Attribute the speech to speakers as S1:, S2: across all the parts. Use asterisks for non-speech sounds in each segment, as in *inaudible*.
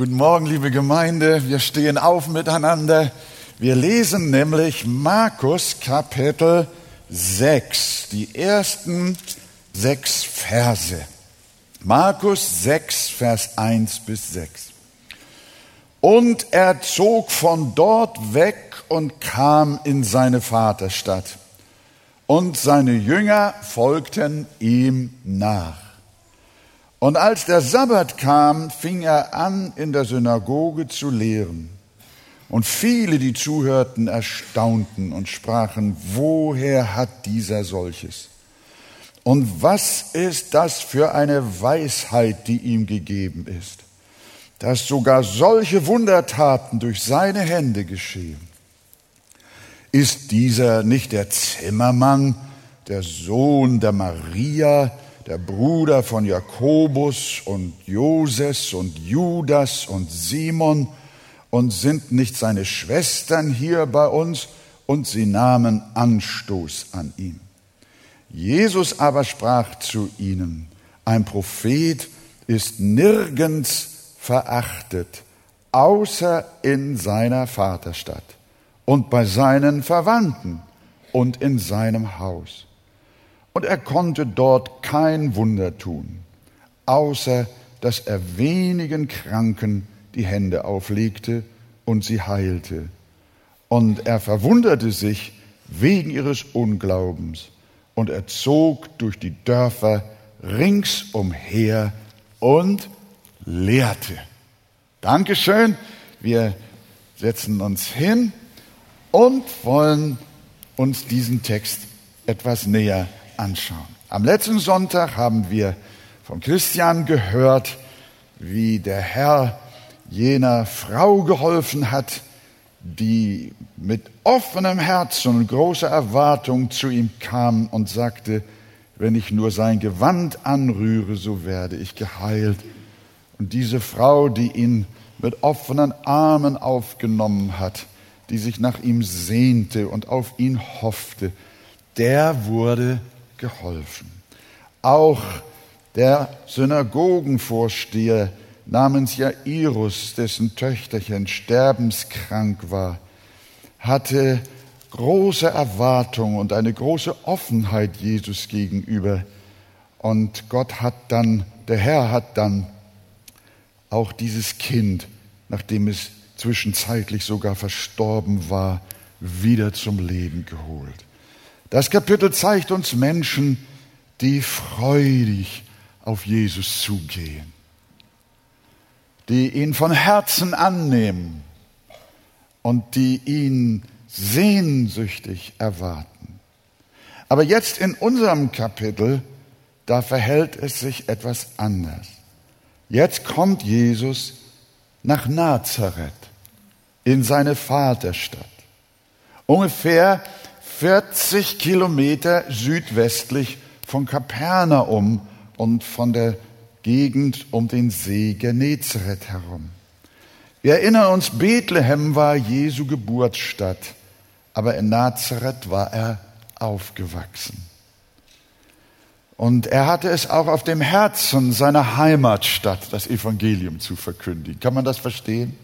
S1: Guten Morgen, liebe Gemeinde. Wir stehen auf miteinander. Wir lesen nämlich Markus Kapitel 6, die ersten sechs Verse. Markus 6, Vers 1 bis 6. Und er zog von dort weg und kam in seine Vaterstadt. Und seine Jünger folgten ihm nach. Und als der Sabbat kam, fing er an, in der Synagoge zu lehren. Und viele, die zuhörten, erstaunten und sprachen, woher hat dieser solches? Und was ist das für eine Weisheit, die ihm gegeben ist, dass sogar solche Wundertaten durch seine Hände geschehen? Ist dieser nicht der Zimmermann, der Sohn der Maria, der Bruder von Jakobus und Joses und Judas und Simon, und sind nicht seine Schwestern hier bei uns? Und sie nahmen Anstoß an ihm. Jesus aber sprach zu ihnen, ein Prophet ist nirgends verachtet, außer in seiner Vaterstadt und bei seinen Verwandten und in seinem Haus. Und er konnte dort kein Wunder tun, außer dass er wenigen Kranken die Hände auflegte und sie heilte. Und er verwunderte sich wegen ihres Unglaubens. Und er zog durch die Dörfer ringsumher und lehrte. Dankeschön. Wir setzen uns hin und wollen uns diesen Text etwas näher anschauen. Am letzten Sonntag haben wir von Christian gehört, wie der Herr jener Frau geholfen hat, die mit offenem Herzen und großer Erwartung zu ihm kam und sagte, wenn ich nur sein Gewand anrühre, so werde ich geheilt. Und diese Frau, die ihn mit offenen Armen aufgenommen hat, die sich nach ihm sehnte und auf ihn hoffte, der wurde geholfen. Auch der Synagogenvorsteher namens Jairus, dessen Töchterchen sterbenskrank war, hatte große Erwartung und eine große Offenheit Jesus gegenüber. Und Gott hat dann, der Herr hat dann auch dieses Kind, nachdem es zwischenzeitlich sogar verstorben war, wieder zum Leben geholt. Das Kapitel zeigt uns Menschen, die freudig auf Jesus zugehen die ihn von Herzen annehmen und die ihn sehnsüchtig erwarten. Aber jetzt in unserem Kapitel, da verhält es sich etwas anders. Jetzt kommt Jesus nach Nazareth in seine Vaterstadt. Ungefähr 40 Kilometer südwestlich von Kapernaum und von der Gegend um den See Genezareth herum. Wir erinnern uns, Bethlehem war Jesu Geburtsstadt, aber in Nazareth war er aufgewachsen. Und er hatte es auch auf dem Herzen seiner Heimatstadt, das Evangelium zu verkündigen. Kann man das verstehen?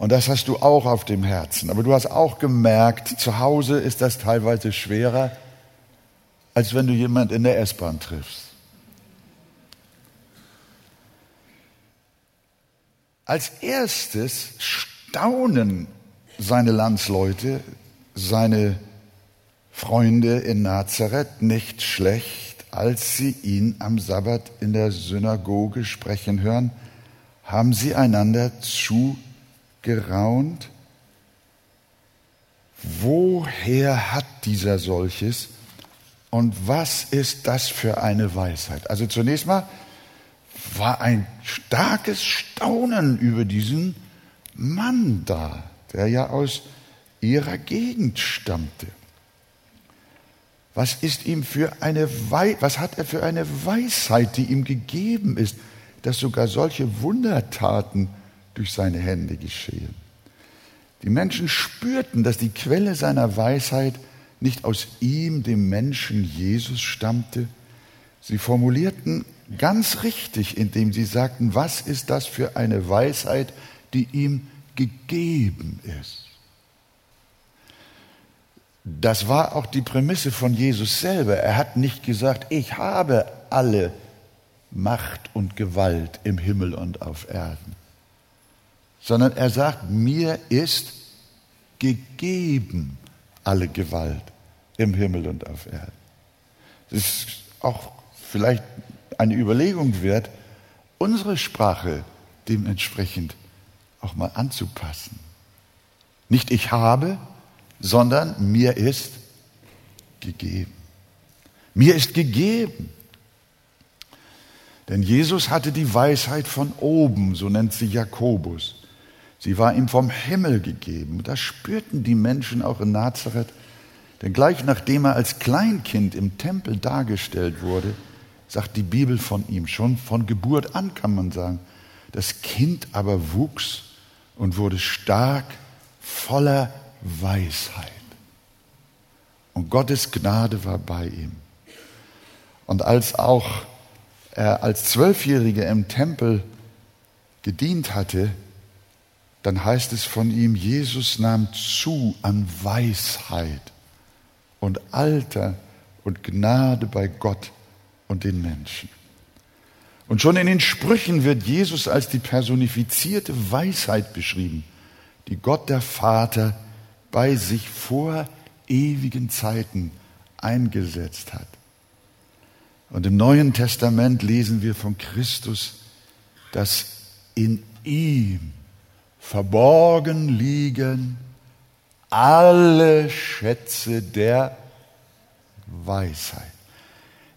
S1: Und das hast du auch auf dem Herzen. Aber du hast auch gemerkt, zu Hause ist das teilweise schwerer, als wenn du jemand in der S-Bahn triffst. Als erstes staunen seine Landsleute, seine Freunde in Nazareth nicht schlecht, als sie ihn am Sabbat in der Synagoge sprechen hören, haben sie einander zugeraunt. Woher hat dieser solches und was ist das für eine Weisheit? Also zunächst mal, war ein starkes Staunen über diesen Mann da, der ja aus ihrer Gegend stammte. Was ist ihm für eine Wei was hat er für eine Weisheit, die ihm gegeben ist, dass sogar solche Wundertaten durch seine Hände geschehen? Die Menschen spürten, dass die Quelle seiner Weisheit nicht aus ihm, dem Menschen Jesus, stammte. Sie formulierten ganz richtig, indem sie sagten, was ist das für eine Weisheit, die ihm gegeben ist. Das war auch die Prämisse von Jesus selber. Er hat nicht gesagt, ich habe alle Macht und Gewalt im Himmel und auf Erden, sondern er sagt, mir ist gegeben alle Gewalt im Himmel und auf Erden. Das ist auch vielleicht eine Überlegung wert, unsere Sprache dementsprechend auch mal anzupassen. Nicht ich habe, sondern mir ist gegeben. Mir ist gegeben. Denn Jesus hatte die Weisheit von oben, so nennt sie Jakobus. Sie war ihm vom Himmel gegeben. Das spürten die Menschen auch in Nazareth. Denn gleich nachdem er als Kleinkind im Tempel dargestellt wurde, sagt die Bibel von ihm, schon von Geburt an kann man sagen, das Kind aber wuchs und wurde stark, voller Weisheit. Und Gottes Gnade war bei ihm. Und als auch er als Zwölfjähriger im Tempel gedient hatte, dann heißt es von ihm, Jesus nahm zu an Weisheit und Alter und Gnade bei Gott und den Menschen. Und schon in den Sprüchen wird Jesus als die personifizierte Weisheit beschrieben, die Gott der Vater bei sich vor ewigen Zeiten eingesetzt hat. Und im Neuen Testament lesen wir von Christus, dass in ihm verborgen liegen alle Schätze der Weisheit.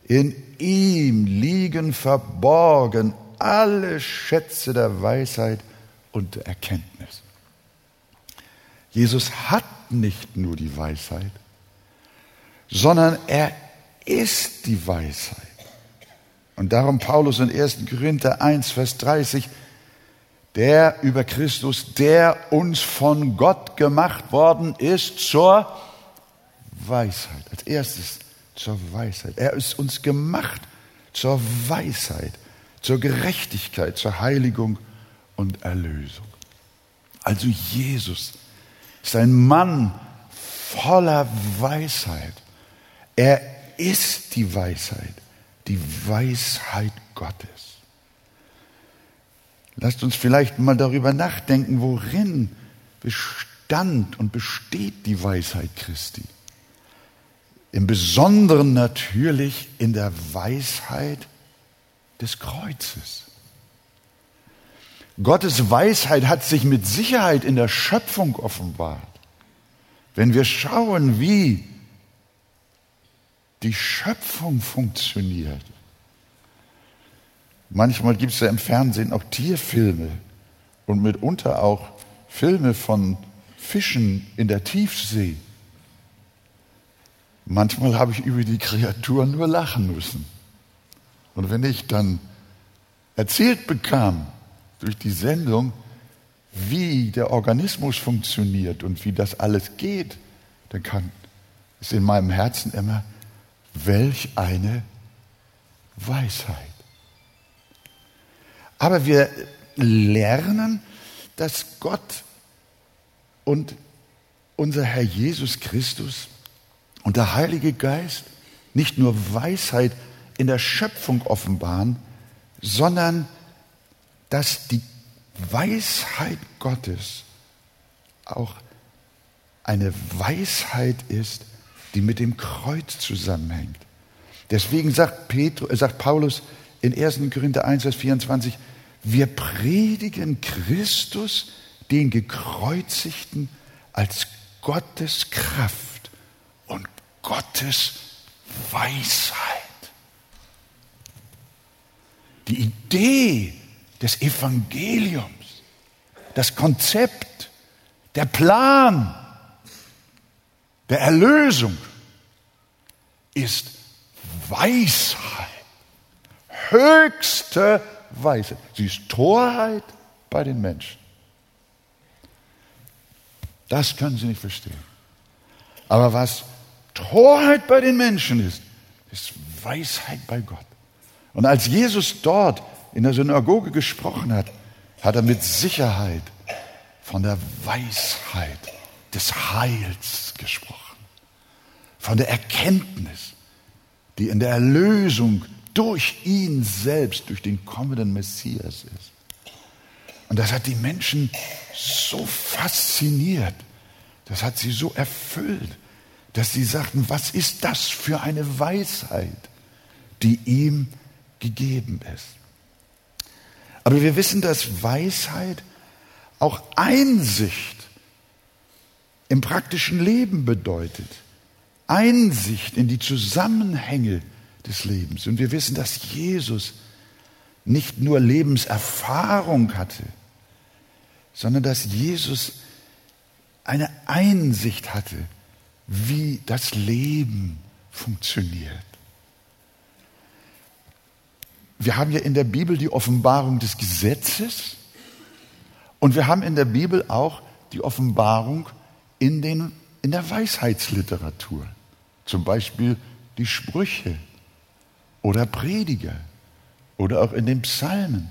S1: In ihm liegen verborgen alle Schätze der Weisheit und der Erkenntnis. Jesus hat nicht nur die Weisheit, sondern er ist die Weisheit. Und darum Paulus in 1. Korinther 1, Vers 30, der über Christus, der uns von Gott gemacht worden ist zur Weisheit. Als erstes zur Weisheit. Er ist uns gemacht zur Weisheit, zur Gerechtigkeit, zur Heiligung und Erlösung. Also Jesus ist ein Mann voller Weisheit. Er ist die Weisheit, die Weisheit Gottes. Lasst uns vielleicht mal darüber nachdenken, worin bestand und besteht die Weisheit Christi. Im Besonderen natürlich in der Weisheit des Kreuzes. Gottes Weisheit hat sich mit Sicherheit in der Schöpfung offenbart. Wenn wir schauen, wie die Schöpfung funktioniert. Manchmal gibt es ja im Fernsehen auch Tierfilme und mitunter auch Filme von Fischen in der Tiefsee. Manchmal habe ich über die Kreaturen nur lachen müssen. Und wenn ich dann erzählt bekam durch die Sendung, wie der Organismus funktioniert und wie das alles geht, dann kann es in meinem Herzen immer, welch eine Weisheit. Aber wir lernen, dass Gott und unser Herr Jesus Christus und der Heilige Geist nicht nur Weisheit in der Schöpfung offenbaren, sondern dass die Weisheit Gottes auch eine Weisheit ist, die mit dem Kreuz zusammenhängt. Deswegen sagt, Petrus, äh, sagt Paulus in 1. Korinther 1, Vers 24, wir predigen Christus, den Gekreuzigten, als Gottes Kraft und Gottes Weisheit. Die Idee des Evangeliums, das Konzept, der Plan der Erlösung ist Weisheit, höchste Weisheit. Sie ist Torheit bei den Menschen. Das können sie nicht verstehen. Aber was Torheit bei den Menschen ist, ist Weisheit bei Gott. Und als Jesus dort in der Synagoge gesprochen hat, hat er mit Sicherheit von der Weisheit des Heils gesprochen, von der Erkenntnis, die in der Erlösung durch ihn selbst, durch den kommenden Messias ist. Und das hat die Menschen so fasziniert, das hat sie so erfüllt, dass sie sagten, was ist das für eine Weisheit, die ihm gegeben ist. Aber wir wissen, dass Weisheit auch Einsicht im praktischen Leben bedeutet. Einsicht in die Zusammenhänge des Lebens. Und wir wissen, dass Jesus nicht nur Lebenserfahrung hatte, sondern dass Jesus eine Einsicht hatte, wie das Leben funktioniert. Wir haben ja in der Bibel die Offenbarung des Gesetzes und wir haben in der Bibel auch die Offenbarung in, den, in der Weisheitsliteratur. Zum Beispiel die Sprüche oder Prediger oder auch in den Psalmen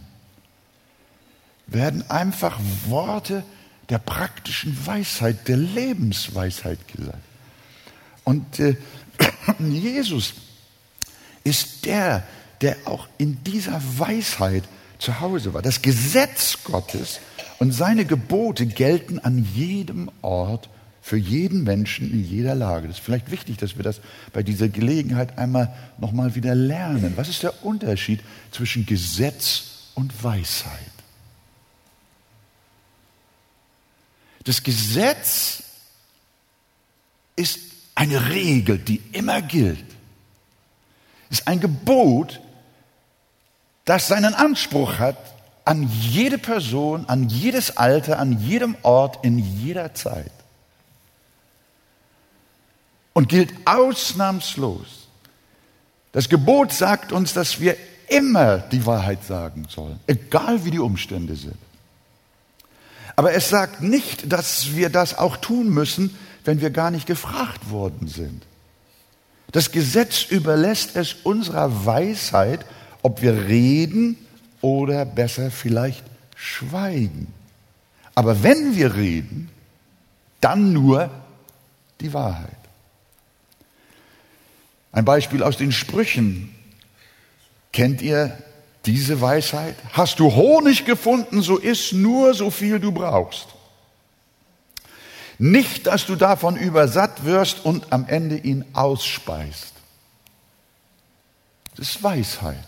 S1: werden einfach Worte der praktischen Weisheit, der Lebensweisheit gesagt. Und äh, *clears throat* Jesus ist der, der auch in dieser Weisheit zu Hause war. Das Gesetz Gottes und seine Gebote gelten an jedem Ort für jeden Menschen in jeder Lage. Das ist vielleicht wichtig, dass wir das bei dieser Gelegenheit einmal nochmal wieder lernen. Was ist der Unterschied zwischen Gesetz und Weisheit? Das Gesetz ist eine Regel, die immer gilt. Es ist ein Gebot, das seinen Anspruch hat an jede Person, an jedes Alter, an jedem Ort, in jeder Zeit. Und gilt ausnahmslos. Das Gebot sagt uns, dass wir immer die Wahrheit sagen sollen, egal wie die Umstände sind. Aber es sagt nicht, dass wir das auch tun müssen, wenn wir gar nicht gefragt worden sind. Das Gesetz überlässt es unserer Weisheit, ob wir reden oder besser vielleicht schweigen. Aber wenn wir reden, dann nur die Wahrheit. Ein Beispiel aus den Sprüchen. Kennt ihr diese Weisheit? Hast du Honig gefunden, so iss nur so viel du brauchst. Nicht, dass du davon übersatt wirst und am Ende ihn ausspeist. Das ist Weisheit.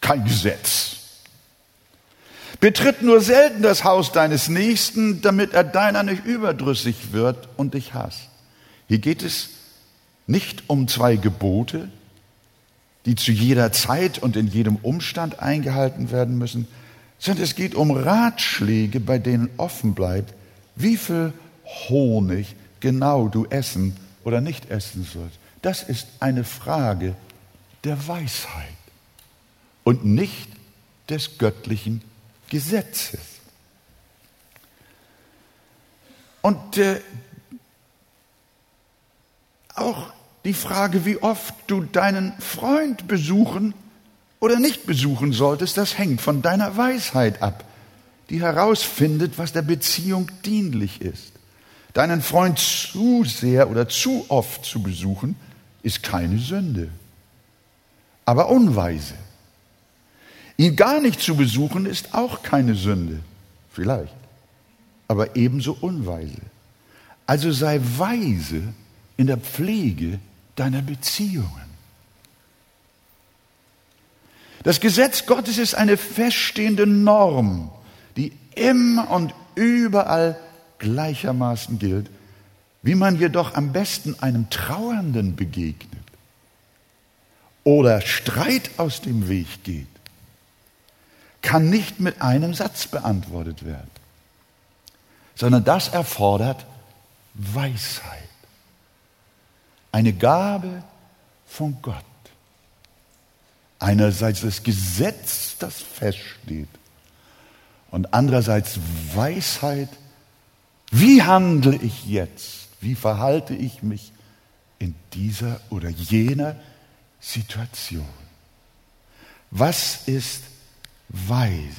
S1: Kein Gesetz. Betritt nur selten das Haus deines Nächsten, damit er deiner nicht überdrüssig wird und dich hasst. Hier geht es nicht um zwei Gebote, die zu jeder Zeit und in jedem Umstand eingehalten werden müssen, sondern es geht um Ratschläge, bei denen offen bleibt, wie viel Honig genau du essen oder nicht essen sollst. Das ist eine Frage der Weisheit und nicht des göttlichen Gesetzes. Und äh, auch die Frage, wie oft du deinen Freund besuchen oder nicht besuchen solltest, das hängt von deiner Weisheit ab, die herausfindet, was der Beziehung dienlich ist. Deinen Freund zu sehr oder zu oft zu besuchen, ist keine Sünde, aber unweise. Ihn gar nicht zu besuchen, ist auch keine Sünde, vielleicht, aber ebenso unweise. Also sei weise in der Pflege deiner Beziehungen. Das Gesetz Gottes ist eine feststehende Norm, die immer und überall gleichermaßen gilt, wie man jedoch am besten einem Trauernden begegnet oder Streit aus dem Weg geht, kann nicht mit einem Satz beantwortet werden, sondern das erfordert Weisheit eine Gabe von Gott. Einerseits das Gesetz, das feststeht, und andererseits Weisheit, wie handle ich jetzt, wie verhalte ich mich in dieser oder jener Situation. Was ist weise?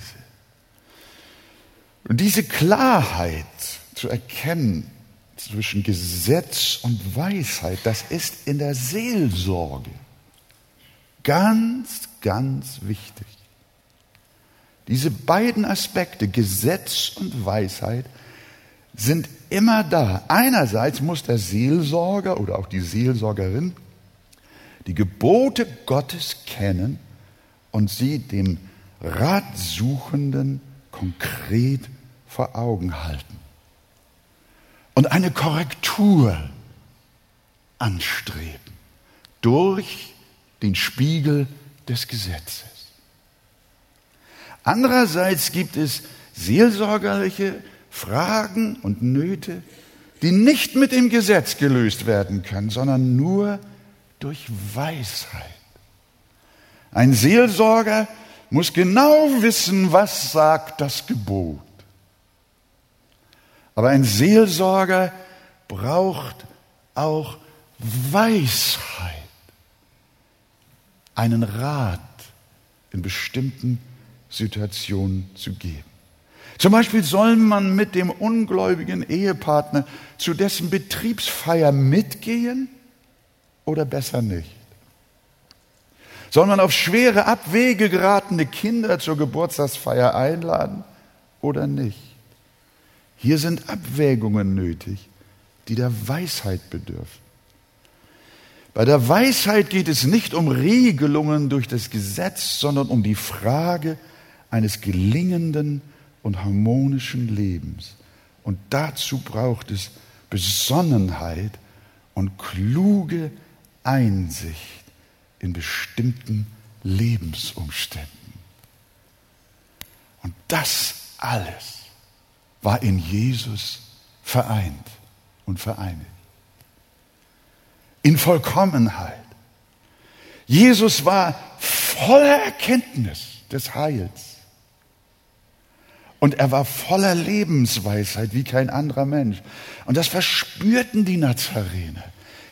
S1: Und diese Klarheit zu erkennen zwischen Gesetz und Weisheit, das ist in der Seelsorge ganz, ganz wichtig. Diese beiden Aspekte, Gesetz und Weisheit, sind immer da. Einerseits muss der Seelsorger oder auch die Seelsorgerin die Gebote Gottes kennen und sie dem Ratsuchenden konkret vor Augen halten und eine Korrektur anstreben durch den Spiegel des Gesetzes. Andererseits gibt es seelsorgerliche Fragen und Nöte, die nicht mit dem Gesetz gelöst werden können, sondern nur durch Weisheit. Ein Seelsorger muss genau wissen, was sagt das Gebot. Aber ein Seelsorger braucht auch Weisheit, einen Rat in bestimmten Situationen zu geben. Zum Beispiel soll man mit dem ungläubigen Ehepartner zu dessen Betriebsfeier mitgehen oder besser nicht? Soll man auf schwere Abwege geratene Kinder zur Geburtstagsfeier einladen oder nicht? Hier sind Abwägungen nötig, die der Weisheit bedürfen. Bei der Weisheit geht es nicht um Regelungen durch das Gesetz, sondern um die Frage eines gelingenden und harmonischen Lebens. Und dazu braucht es Besonnenheit und kluge Einsicht in bestimmten Lebensumständen. Und das alles war in Jesus vereint und vereinigt. In Vollkommenheit. Jesus war voller Erkenntnis des Heils. Und er war voller Lebensweisheit wie kein anderer Mensch. Und das verspürten die Nazarener.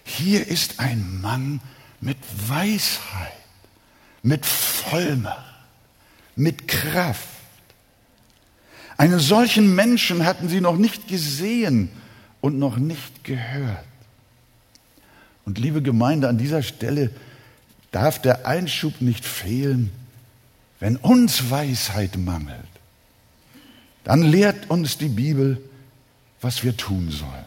S1: Hier ist ein Mann mit Weisheit, mit Vollmacht, mit Kraft. Einen solchen Menschen hatten sie noch nicht gesehen und noch nicht gehört. Und liebe Gemeinde, an dieser Stelle darf der Einschub nicht fehlen, wenn uns Weisheit mangelt dann lehrt uns die Bibel, was wir tun sollen.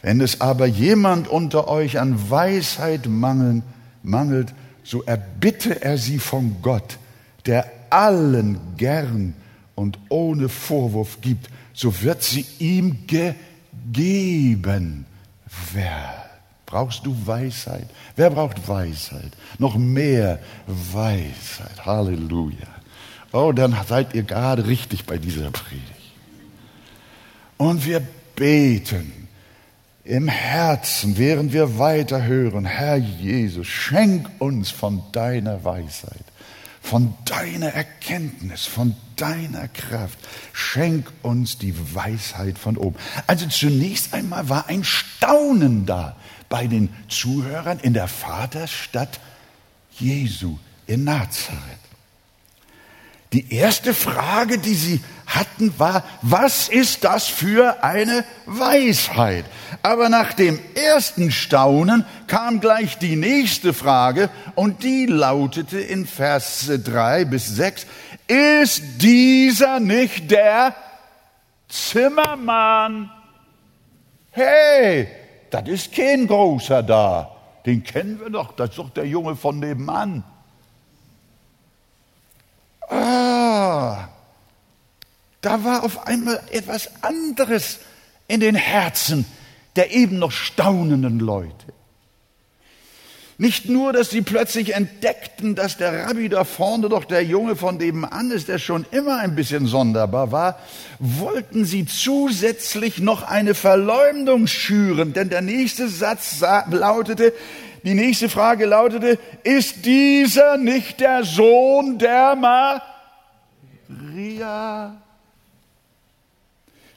S1: Wenn es aber jemand unter euch an Weisheit mangeln, mangelt, so erbitte er sie von Gott, der allen gern und ohne Vorwurf gibt, so wird sie ihm gegeben werden. Brauchst du Weisheit? Wer braucht Weisheit? Noch mehr Weisheit. Halleluja. Oh, dann seid ihr gerade richtig bei dieser Predigt. Und wir beten im Herzen, während wir weiterhören, Herr Jesus, schenk uns von deiner Weisheit, von deiner Erkenntnis, von deiner Kraft. Schenk uns die Weisheit von oben. Also zunächst einmal war ein Staunen da bei den Zuhörern in der Vaterstadt Jesu in Nazareth. Die erste Frage, die sie hatten, war, was ist das für eine Weisheit? Aber nach dem ersten Staunen kam gleich die nächste Frage und die lautete in Vers 3 bis 6, ist dieser nicht der Zimmermann? Hey, das ist kein großer da. Den kennen wir doch, das ist doch der Junge von nebenan. Ah, da war auf einmal etwas anderes in den Herzen der eben noch staunenden Leute. Nicht nur, dass sie plötzlich entdeckten, dass der Rabbi da vorne doch der Junge von nebenan ist, der schon immer ein bisschen sonderbar war, wollten sie zusätzlich noch eine Verleumdung schüren, denn der nächste Satz lautete, die nächste Frage lautete, ist dieser nicht der Sohn der Maria?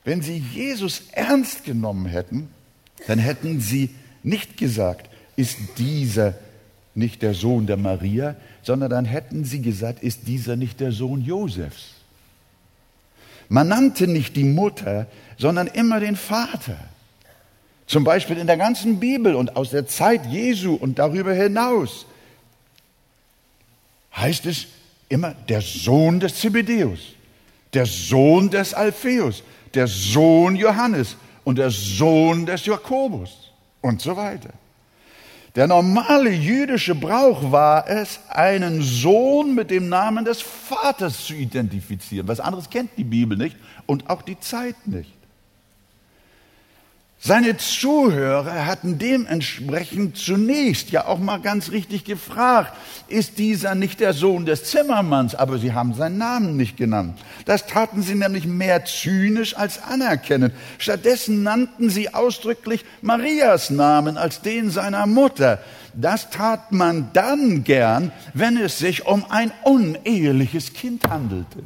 S1: Wenn sie Jesus ernst genommen hätten, dann hätten sie nicht gesagt, ist dieser nicht der Sohn der Maria, sondern dann hätten sie gesagt, ist dieser nicht der Sohn Josefs? Man nannte nicht die Mutter, sondern immer den Vater. Zum Beispiel in der ganzen Bibel und aus der Zeit Jesu und darüber hinaus heißt es immer der Sohn des Zebedeus, der Sohn des Alpheus, der Sohn Johannes und der Sohn des Jakobus und so weiter. Der normale jüdische Brauch war es, einen Sohn mit dem Namen des Vaters zu identifizieren. Was anderes kennt die Bibel nicht und auch die Zeit nicht. Seine Zuhörer hatten dementsprechend zunächst ja auch mal ganz richtig gefragt, ist dieser nicht der Sohn des Zimmermanns? Aber sie haben seinen Namen nicht genannt. Das taten sie nämlich mehr zynisch als anerkennend. Stattdessen nannten sie ausdrücklich Marias Namen als den seiner Mutter. Das tat man dann gern, wenn es sich um ein uneheliches Kind handelte.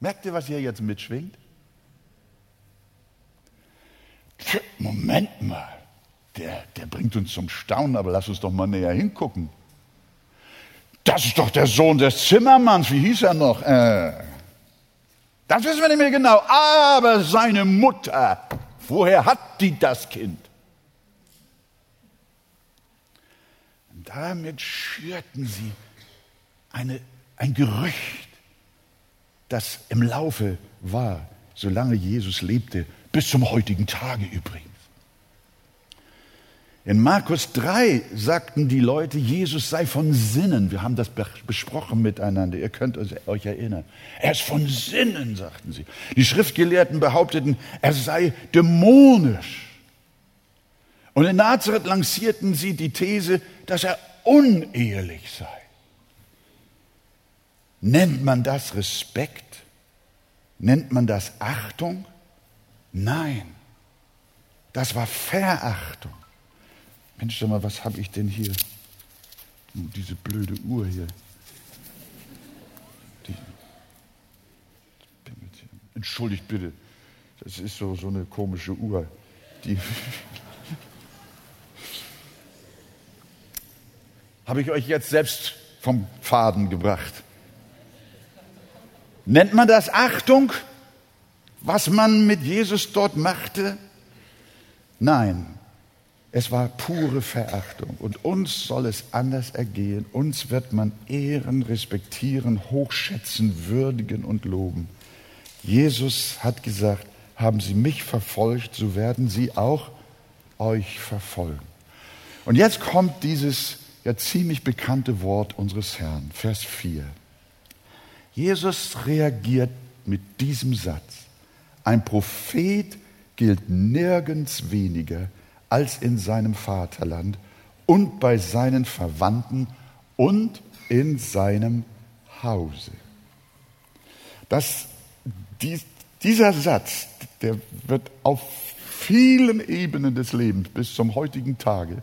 S1: Merkt ihr, was hier jetzt mitschwingt? Moment mal, der, der bringt uns zum Staunen, aber lass uns doch mal näher hingucken. Das ist doch der Sohn des Zimmermanns, wie hieß er noch? Äh, das wissen wir nicht mehr genau, aber seine Mutter, woher hat die das Kind? Damit schürten sie eine, ein Gerücht, das im Laufe war, solange Jesus lebte bis zum heutigen Tage übrigens. In Markus 3 sagten die Leute, Jesus sei von Sinnen. Wir haben das besprochen miteinander. Ihr könnt euch erinnern. Er ist von Sinnen, sagten sie. Die Schriftgelehrten behaupteten, er sei dämonisch. Und in Nazareth lancierten sie die These, dass er unehelich sei. Nennt man das Respekt? Nennt man das Achtung? Nein, das war Verachtung. Mensch, sag mal, was habe ich denn hier? Diese blöde Uhr hier. Die, entschuldigt bitte, das ist so, so eine komische Uhr. Die *laughs* habe ich euch jetzt selbst vom Faden gebracht. Nennt man das Achtung? Was man mit Jesus dort machte? Nein, es war pure Verachtung. Und uns soll es anders ergehen. Uns wird man ehren, respektieren, hochschätzen, würdigen und loben. Jesus hat gesagt, haben Sie mich verfolgt, so werden Sie auch euch verfolgen. Und jetzt kommt dieses ja ziemlich bekannte Wort unseres Herrn, Vers 4. Jesus reagiert mit diesem Satz. Ein Prophet gilt nirgends weniger als in seinem Vaterland und bei seinen Verwandten und in seinem Hause. Das, dies, dieser Satz, der wird auf vielen Ebenen des Lebens bis zum heutigen Tage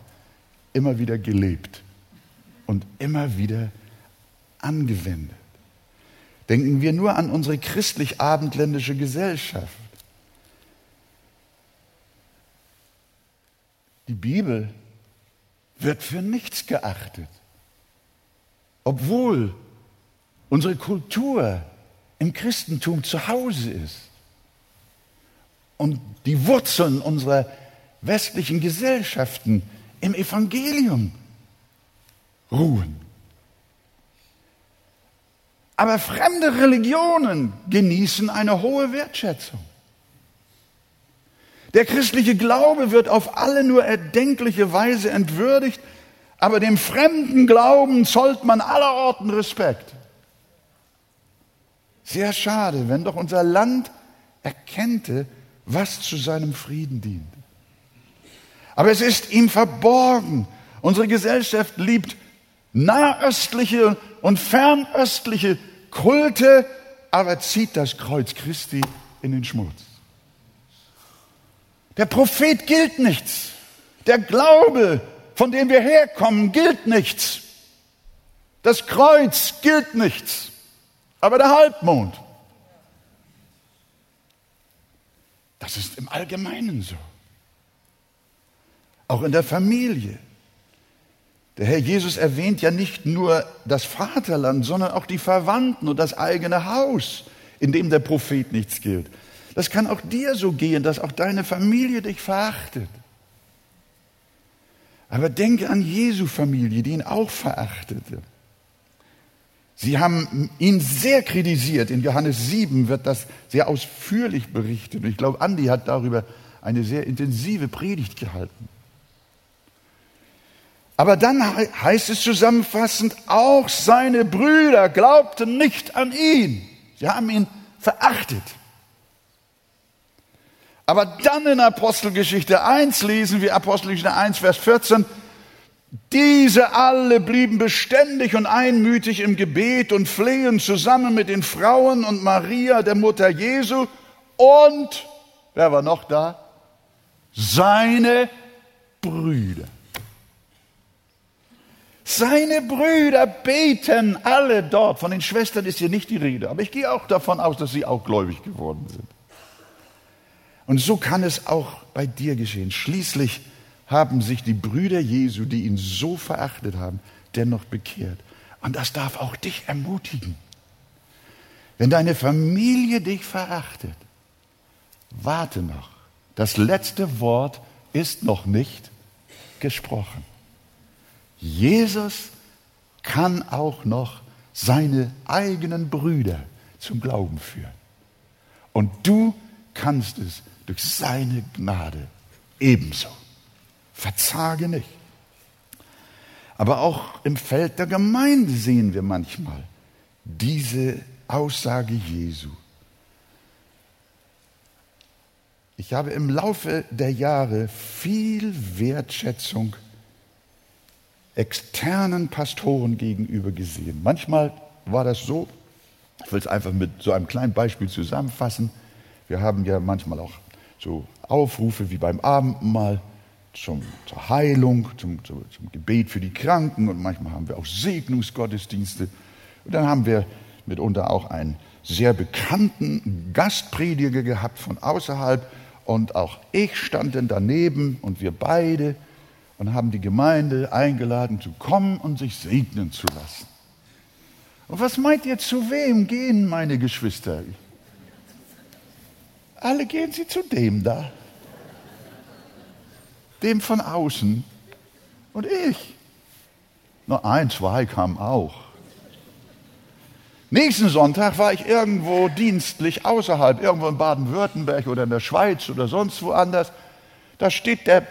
S1: immer wieder gelebt und immer wieder angewendet. Denken wir nur an unsere christlich-abendländische Gesellschaft. Die Bibel wird für nichts geachtet, obwohl unsere Kultur im Christentum zu Hause ist und die Wurzeln unserer westlichen Gesellschaften im Evangelium ruhen. Aber fremde Religionen genießen eine hohe Wertschätzung. Der christliche Glaube wird auf alle nur erdenkliche Weise entwürdigt, aber dem fremden Glauben zollt man allerorten Respekt. Sehr schade, wenn doch unser Land erkennte, was zu seinem Frieden dient. Aber es ist ihm verborgen. Unsere Gesellschaft liebt nahöstliche und fernöstliche Kulte, aber zieht das Kreuz Christi in den Schmutz. Der Prophet gilt nichts. Der Glaube, von dem wir herkommen, gilt nichts. Das Kreuz gilt nichts. Aber der Halbmond, das ist im Allgemeinen so. auch in der Familie. Der Herr Jesus erwähnt ja nicht nur das Vaterland, sondern auch die Verwandten und das eigene Haus, in dem der Prophet nichts gilt. Das kann auch dir so gehen, dass auch deine Familie dich verachtet. Aber denke an Jesu Familie, die ihn auch verachtete. Sie haben ihn sehr kritisiert. In Johannes 7 wird das sehr ausführlich berichtet. Und ich glaube, Andi hat darüber eine sehr intensive Predigt gehalten. Aber dann heißt es zusammenfassend, auch seine Brüder glaubten nicht an ihn. Sie haben ihn verachtet. Aber dann in Apostelgeschichte 1 lesen wir Apostelgeschichte 1, Vers 14, diese alle blieben beständig und einmütig im Gebet und flehen zusammen mit den Frauen und Maria, der Mutter Jesu und, wer war noch da? Seine Brüder. Seine Brüder beten alle dort. Von den Schwestern ist hier nicht die Rede, aber ich gehe auch davon aus, dass sie auch gläubig geworden sind. Und so kann es auch bei dir geschehen. Schließlich haben sich die Brüder Jesu, die ihn so verachtet haben, dennoch bekehrt. Und das darf auch dich ermutigen. Wenn deine Familie dich verachtet, warte noch. Das letzte Wort ist noch nicht gesprochen. Jesus kann auch noch seine eigenen Brüder zum Glauben führen. Und du kannst es durch seine Gnade ebenso. Verzage nicht. Aber auch im Feld der Gemeinde sehen wir manchmal diese Aussage Jesu. Ich habe im Laufe der Jahre viel Wertschätzung externen Pastoren gegenüber gesehen. Manchmal war das so, ich will es einfach mit so einem kleinen Beispiel zusammenfassen. Wir haben ja manchmal auch so Aufrufe wie beim Abendmahl zum, zur Heilung, zum, zum, zum Gebet für die Kranken und manchmal haben wir auch Segnungsgottesdienste. Und dann haben wir mitunter auch einen sehr bekannten Gastprediger gehabt von außerhalb und auch ich stand dann daneben und wir beide und haben die Gemeinde eingeladen zu kommen und sich segnen zu lassen. Und was meint ihr, zu wem gehen meine Geschwister? Alle gehen sie zu dem da. Dem von außen. Und ich. Nur ein, zwei kamen auch. Nächsten Sonntag war ich irgendwo dienstlich außerhalb, irgendwo in Baden-Württemberg oder in der Schweiz oder sonst woanders. Da steht der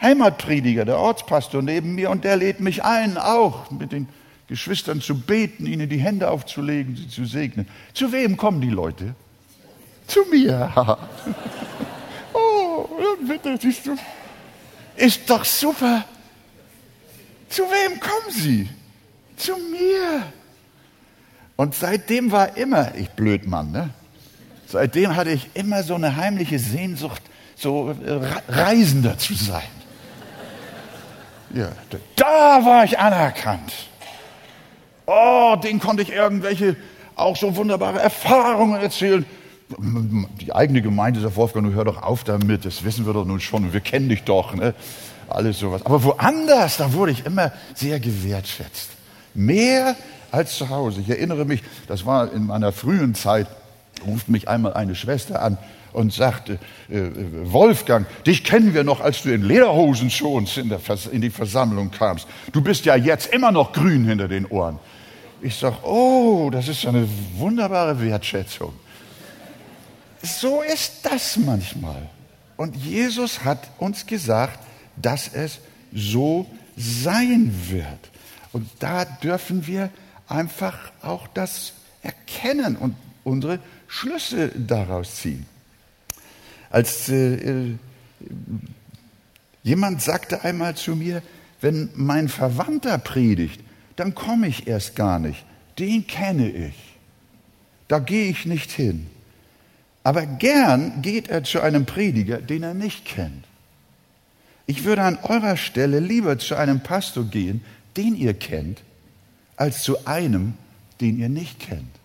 S1: Heimatprediger, der Ortspastor neben mir und der lädt mich ein, auch mit den Geschwistern zu beten, ihnen die Hände aufzulegen, sie zu segnen. Zu wem kommen die Leute? Zu mir. *laughs* oh, bitte, siehst du. Ist doch super. Zu wem kommen sie? Zu mir. Und seitdem war immer, ich blöd Mann, ne? Seitdem hatte ich immer so eine heimliche Sehnsucht, so äh, Reisender zu sein. Ja, da war ich anerkannt. Oh, den konnte ich irgendwelche auch so wunderbare Erfahrungen erzählen. Die eigene Gemeinde sagt, Wolfgang, du hör doch auf damit, das wissen wir doch nun schon, wir kennen dich doch, ne? Alles sowas. Aber woanders, da wurde ich immer sehr gewertschätzt. Mehr als zu Hause. Ich erinnere mich, das war in meiner frühen Zeit, ruft mich einmal eine Schwester an und sagte, äh, Wolfgang, dich kennen wir noch, als du in Lederhosen schon in, in, die Versammlung kamst. Du bist ja jetzt immer noch grün hinter den Ohren. Ich sage, oh, das ist eine wunderbare Wertschätzung. So ist das manchmal. Und Jesus hat uns gesagt, dass es so sein wird. Und da dürfen wir einfach auch das erkennen und unsere Schlüsse daraus ziehen. Als äh, äh, jemand sagte einmal zu mir, wenn mein Verwandter predigt, dann komme ich erst gar nicht. Den kenne ich. Da gehe ich nicht hin. Aber gern geht er zu einem Prediger, den er nicht kennt. Ich würde an eurer Stelle lieber zu einem Pastor gehen, den ihr kennt, als zu einem, den ihr nicht kennt.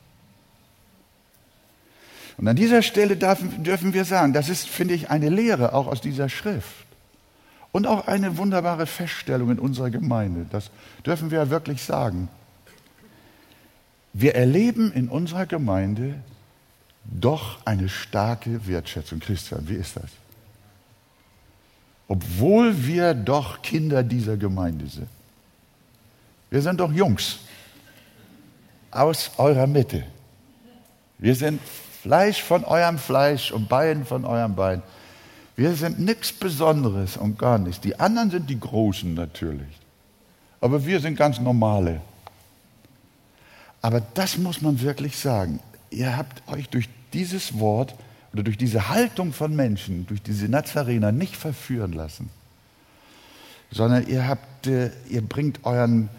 S1: Und an dieser Stelle dürfen wir sagen, das ist, finde ich, eine Lehre auch aus dieser Schrift. Und auch eine wunderbare Feststellung in unserer Gemeinde, das dürfen wir wirklich sagen. Wir erleben in unserer Gemeinde doch eine starke Wertschätzung. Christian, wie ist das? Obwohl wir doch Kinder dieser Gemeinde sind. Wir sind doch Jungs aus eurer Mitte. Wir sind Fleisch von eurem Fleisch und Bein von eurem Bein. Wir sind nichts Besonderes und gar nichts. Die anderen sind die Großen natürlich. Aber wir sind ganz normale. Aber das muss man wirklich sagen. Ihr habt euch durch dieses Wort oder durch diese Haltung von Menschen, durch diese Nazarener nicht verführen lassen, sondern ihr, habt, äh, ihr bringt euren,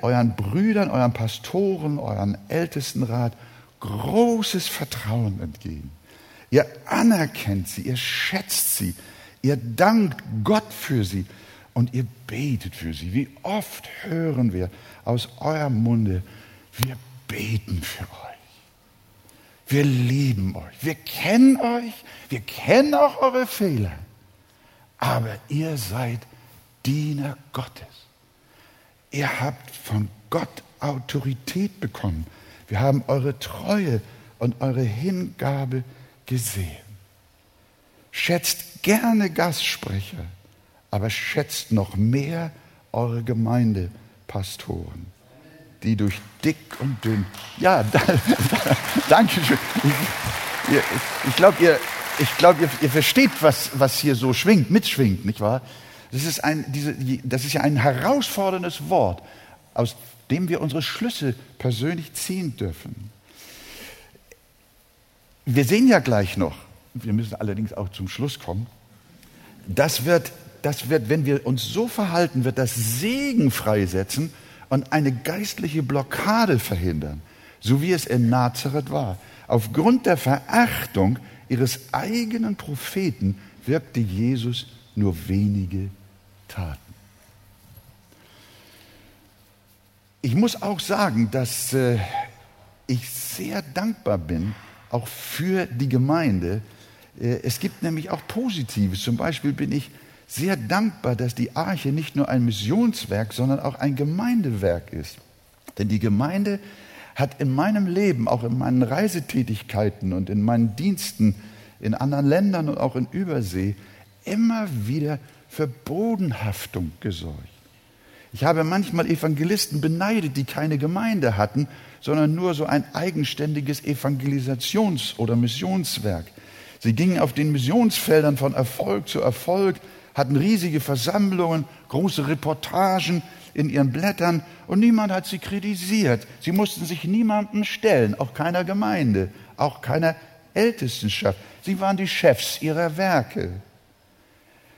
S1: euren Brüdern, euren Pastoren, euren Ältestenrat großes Vertrauen entgegen. Ihr anerkennt sie, ihr schätzt sie, ihr dankt Gott für sie und ihr betet für sie. Wie oft hören wir aus eurem Munde, wir beten für euch. Wir lieben euch. Wir kennen euch. Wir kennen auch eure Fehler. Aber ihr seid Diener Gottes. Ihr habt von Gott Autorität bekommen. Wir haben eure Treue und eure Hingabe gesehen. Schätzt gerne Gastsprecher, aber schätzt noch mehr eure Gemeindepastoren die durch dick und dünn. Ja, *laughs* da, da, danke schön. Ich, ich glaube, ihr, glaub, ihr, ihr versteht, was, was hier so schwingt, mitschwingt, nicht wahr? Das ist, ein, diese, das ist ja ein herausforderndes Wort, aus dem wir unsere Schlüsse persönlich ziehen dürfen. Wir sehen ja gleich noch, wir müssen allerdings auch zum Schluss kommen, das wird, das wird, wenn wir uns so verhalten, wird das Segen freisetzen und eine geistliche Blockade verhindern, so wie es in Nazareth war. Aufgrund der Verachtung ihres eigenen Propheten wirkte Jesus nur wenige Taten. Ich muss auch sagen, dass äh, ich sehr dankbar bin, auch für die Gemeinde. Äh, es gibt nämlich auch Positives. Zum Beispiel bin ich sehr dankbar, dass die Arche nicht nur ein Missionswerk, sondern auch ein Gemeindewerk ist. Denn die Gemeinde hat in meinem Leben, auch in meinen Reisetätigkeiten und in meinen Diensten in anderen Ländern und auch in Übersee, immer wieder für Bodenhaftung gesorgt. Ich habe manchmal Evangelisten beneidet, die keine Gemeinde hatten, sondern nur so ein eigenständiges Evangelisations- oder Missionswerk. Sie gingen auf den Missionsfeldern von Erfolg zu Erfolg, hatten riesige Versammlungen, große Reportagen in ihren Blättern und niemand hat sie kritisiert. Sie mussten sich niemandem stellen, auch keiner Gemeinde, auch keiner Ältestenschaft. Sie waren die Chefs ihrer Werke.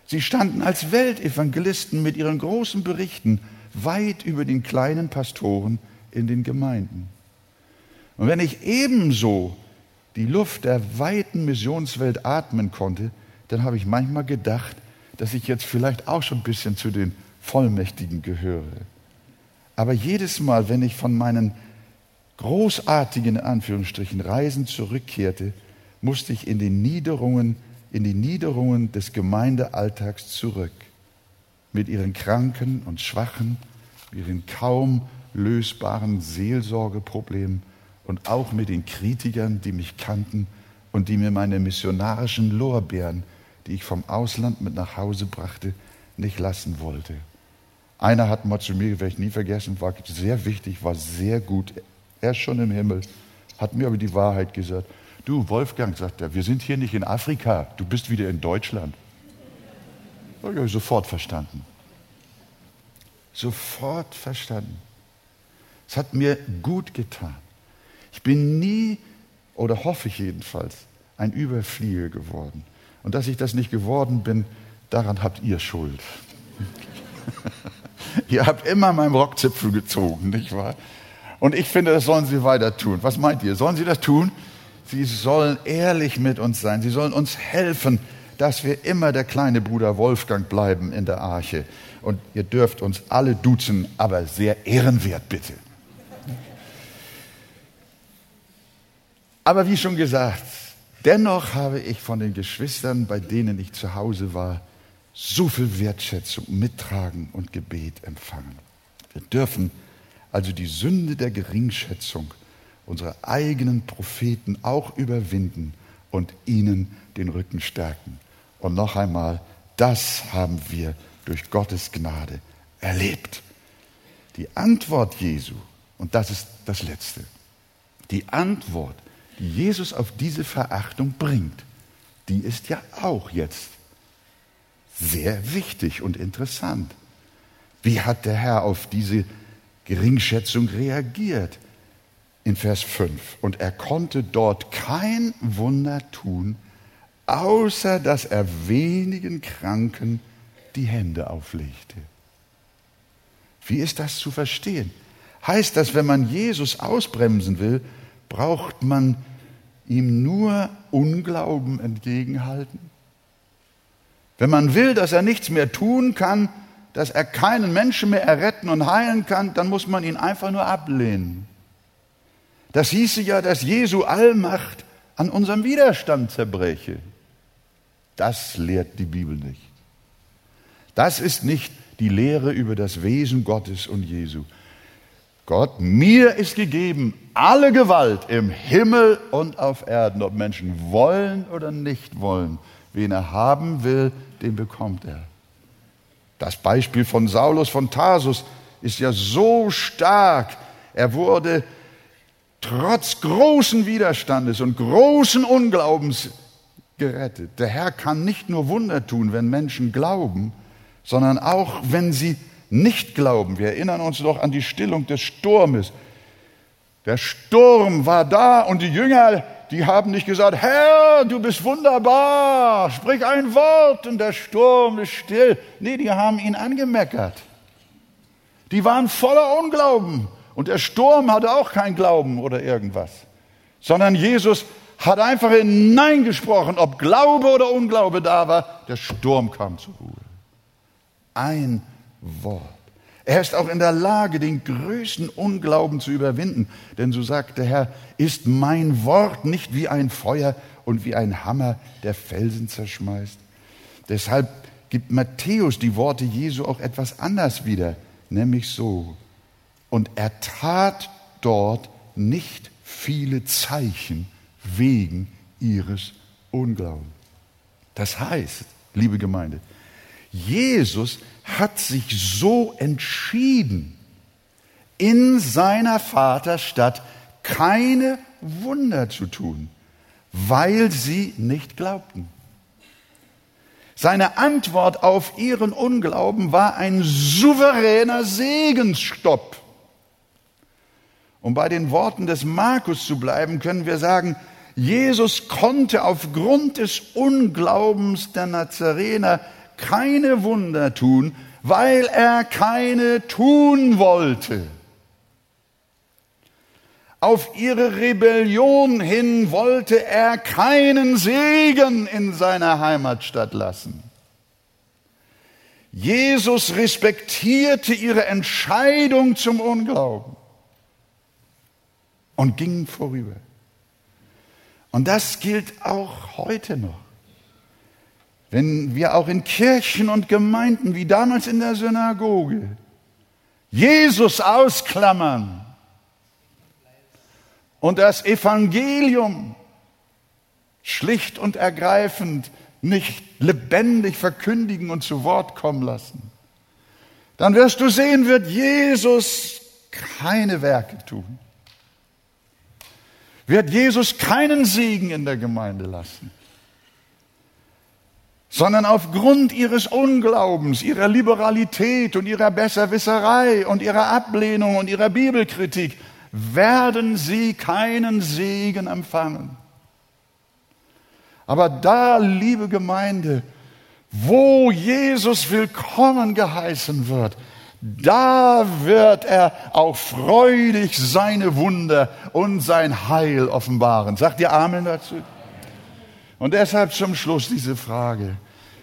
S1: Sie standen als Weltevangelisten mit ihren großen Berichten weit über den kleinen Pastoren in den Gemeinden. Und wenn ich ebenso die Luft der weiten Missionswelt atmen konnte, dann habe ich manchmal gedacht, dass ich jetzt vielleicht auch schon ein bisschen zu den Vollmächtigen gehöre. Aber jedes Mal, wenn ich von meinen großartigen Anführungsstrichen Reisen zurückkehrte, musste ich in den Niederungen, in die Niederungen des Gemeindealltags zurück. Mit ihren Kranken und Schwachen, ihren kaum lösbaren Seelsorgeproblemen und auch mit den Kritikern, die mich kannten und die mir meine missionarischen Lorbeeren die ich vom Ausland mit nach Hause brachte, nicht lassen wollte. Einer hat mal zu mir, werde ich nie vergessen, war sehr wichtig, war sehr gut. Er ist schon im Himmel, hat mir aber die Wahrheit gesagt. Du, Wolfgang, sagt er, wir sind hier nicht in Afrika, du bist wieder in Deutschland. Habe ich sofort verstanden. Sofort verstanden. Es hat mir gut getan. Ich bin nie, oder hoffe ich jedenfalls, ein Überflieger geworden. Und dass ich das nicht geworden bin, daran habt ihr Schuld. *laughs* ihr habt immer meinen Rockzipfel gezogen, nicht wahr? Und ich finde, das sollen sie weiter tun. Was meint ihr? Sollen sie das tun? Sie sollen ehrlich mit uns sein. Sie sollen uns helfen, dass wir immer der kleine Bruder Wolfgang bleiben in der Arche. Und ihr dürft uns alle duzen, aber sehr ehrenwert bitte. Aber wie schon gesagt, Dennoch habe ich von den Geschwistern, bei denen ich zu Hause war, so viel Wertschätzung, Mittragen und Gebet empfangen. Wir dürfen also die Sünde der Geringschätzung unserer eigenen Propheten auch überwinden und ihnen den Rücken stärken. Und noch einmal, das haben wir durch Gottes Gnade erlebt. Die Antwort Jesu, und das ist das Letzte, die Antwort, die Jesus auf diese Verachtung bringt, die ist ja auch jetzt sehr wichtig und interessant. Wie hat der Herr auf diese Geringschätzung reagiert? In Vers 5. Und er konnte dort kein Wunder tun, außer dass er wenigen Kranken die Hände auflegte. Wie ist das zu verstehen? Heißt das, wenn man Jesus ausbremsen will, braucht man ihm nur Unglauben entgegenhalten? Wenn man will, dass er nichts mehr tun kann, dass er keinen Menschen mehr erretten und heilen kann, dann muss man ihn einfach nur ablehnen. Das hieße ja, dass Jesu Allmacht an unserem Widerstand zerbreche. Das lehrt die Bibel nicht. Das ist nicht die Lehre über das Wesen Gottes und Jesu. Gott, mir ist gegeben alle Gewalt im Himmel und auf Erden, ob Menschen wollen oder nicht wollen. Wen er haben will, den bekommt er. Das Beispiel von Saulus von Tarsus ist ja so stark. Er wurde trotz großen Widerstandes und großen Unglaubens gerettet. Der Herr kann nicht nur Wunder tun, wenn Menschen glauben, sondern auch wenn sie nicht glauben. Wir erinnern uns doch an die Stillung des Sturmes. Der Sturm war da und die Jünger die haben nicht gesagt, Herr, du bist wunderbar, sprich ein Wort und der Sturm ist still. Nee, die haben ihn angemeckert. Die waren voller Unglauben und der Sturm hatte auch kein Glauben oder irgendwas, sondern Jesus hat einfach hineingesprochen, ob Glaube oder Unglaube da war, der Sturm kam zur Ruhe. Ein Wort. Er ist auch in der Lage, den größten Unglauben zu überwinden. Denn so sagt der Herr, ist mein Wort nicht wie ein Feuer und wie ein Hammer, der Felsen zerschmeißt. Deshalb gibt Matthäus die Worte Jesu auch etwas anders wieder, nämlich so. Und er tat dort nicht viele Zeichen wegen ihres Unglaubens. Das heißt, liebe Gemeinde, Jesus hat sich so entschieden, in seiner Vaterstadt keine Wunder zu tun, weil sie nicht glaubten. Seine Antwort auf ihren Unglauben war ein souveräner Segensstopp. Um bei den Worten des Markus zu bleiben, können wir sagen, Jesus konnte aufgrund des Unglaubens der Nazarener keine Wunder tun, weil er keine tun wollte. Auf ihre Rebellion hin wollte er keinen Segen in seiner Heimatstadt lassen. Jesus respektierte ihre Entscheidung zum Unglauben und ging vorüber. Und das gilt auch heute noch. Wenn wir auch in Kirchen und Gemeinden, wie damals in der Synagoge, Jesus ausklammern und das Evangelium schlicht und ergreifend nicht lebendig verkündigen und zu Wort kommen lassen, dann wirst du sehen, wird Jesus keine Werke tun. Wird Jesus keinen Segen in der Gemeinde lassen sondern aufgrund ihres Unglaubens, ihrer Liberalität und ihrer Besserwisserei und ihrer Ablehnung und ihrer Bibelkritik werden sie keinen Segen empfangen. Aber da, liebe Gemeinde, wo Jesus willkommen geheißen wird, da wird er auch freudig seine Wunder und sein Heil offenbaren. Sagt ihr Amen dazu? Und deshalb zum Schluss diese Frage.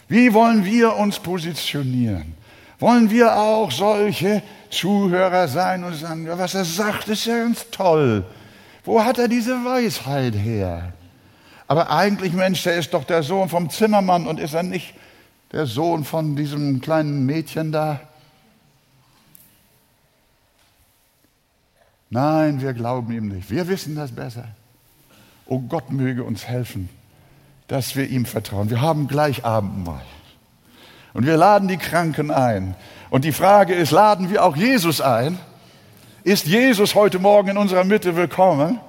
S1: Wie wollen wir uns positionieren? Wollen wir auch solche Zuhörer sein und sagen, was er sagt, ist ja ganz toll. Wo hat er diese Weisheit her? Aber eigentlich, Mensch, der ist doch der Sohn vom Zimmermann und ist er nicht der Sohn von diesem kleinen Mädchen da? Nein, wir glauben ihm nicht. Wir wissen das besser. Oh Gott möge uns helfen, dass wir ihm vertrauen. Wir haben gleich Abendmahl. Und wir laden die Kranken ein. Und die Frage ist, laden wir auch Jesus ein? Ist Jesus heute Morgen in unserer Mitte willkommen?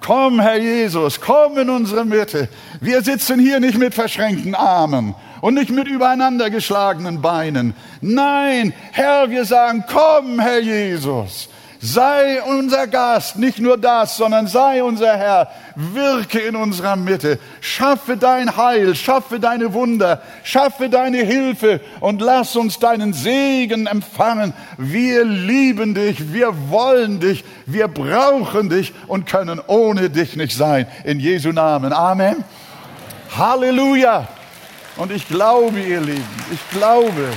S1: Komm, Herr Jesus, komm in unsere Mitte. Wir sitzen hier nicht mit verschränkten Armen und nicht mit übereinander geschlagenen Beinen. Nein, Herr, wir sagen, komm, Herr Jesus. Sei unser Gast, nicht nur das, sondern sei unser Herr. Wirke in unserer Mitte. Schaffe dein Heil, schaffe deine Wunder, schaffe deine Hilfe und lass uns deinen Segen empfangen. Wir lieben dich, wir wollen dich, wir brauchen dich und können ohne dich nicht sein. In Jesu Namen. Amen. Halleluja. Und ich glaube, ihr Lieben, ich glaube,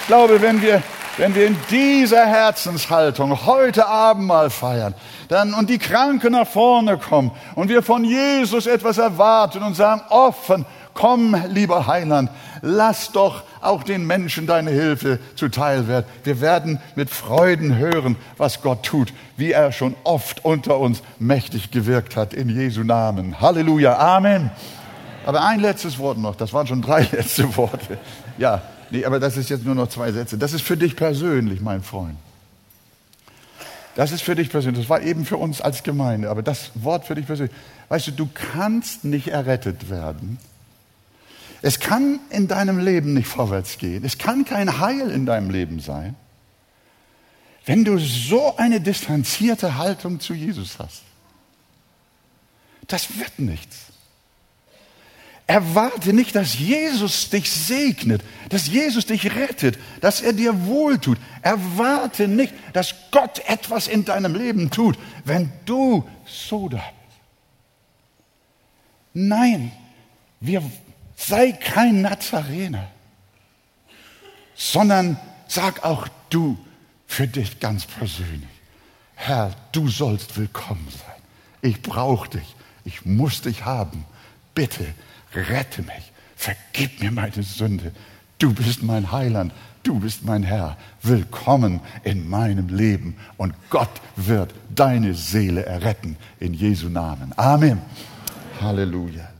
S1: ich glaube, wenn wir wenn wir in dieser Herzenshaltung heute Abend mal feiern, dann und die Kranken nach vorne kommen und wir von Jesus etwas erwarten und sagen offen, komm, lieber Heiland, lass doch auch den Menschen deine Hilfe zuteil werden. Wir werden mit Freuden hören, was Gott tut, wie er schon oft unter uns mächtig gewirkt hat, in Jesu Namen. Halleluja, Amen. Aber ein letztes Wort noch, das waren schon drei *laughs* letzte Worte. Ja, Nee, aber das ist jetzt nur noch zwei Sätze. Das ist für dich persönlich, mein Freund. Das ist für dich persönlich. Das war eben für uns als Gemeinde. Aber das Wort für dich persönlich. Weißt du, du kannst nicht errettet werden. Es kann in deinem Leben nicht vorwärts gehen. Es kann kein Heil in deinem Leben sein, wenn du so eine distanzierte Haltung zu Jesus hast. Das wird nichts. Erwarte nicht, dass Jesus dich segnet, dass Jesus dich rettet, dass er dir wohltut. Erwarte nicht, dass Gott etwas in deinem Leben tut, wenn du so da bist. Nein, wir, sei kein Nazarener, sondern sag auch du für dich ganz persönlich, Herr, du sollst willkommen sein. Ich brauche dich, ich muss dich haben. Bitte rette mich, vergib mir meine Sünde. Du bist mein Heiland, du bist mein Herr. Willkommen in meinem Leben und Gott wird deine Seele erretten in Jesu Namen. Amen. Halleluja.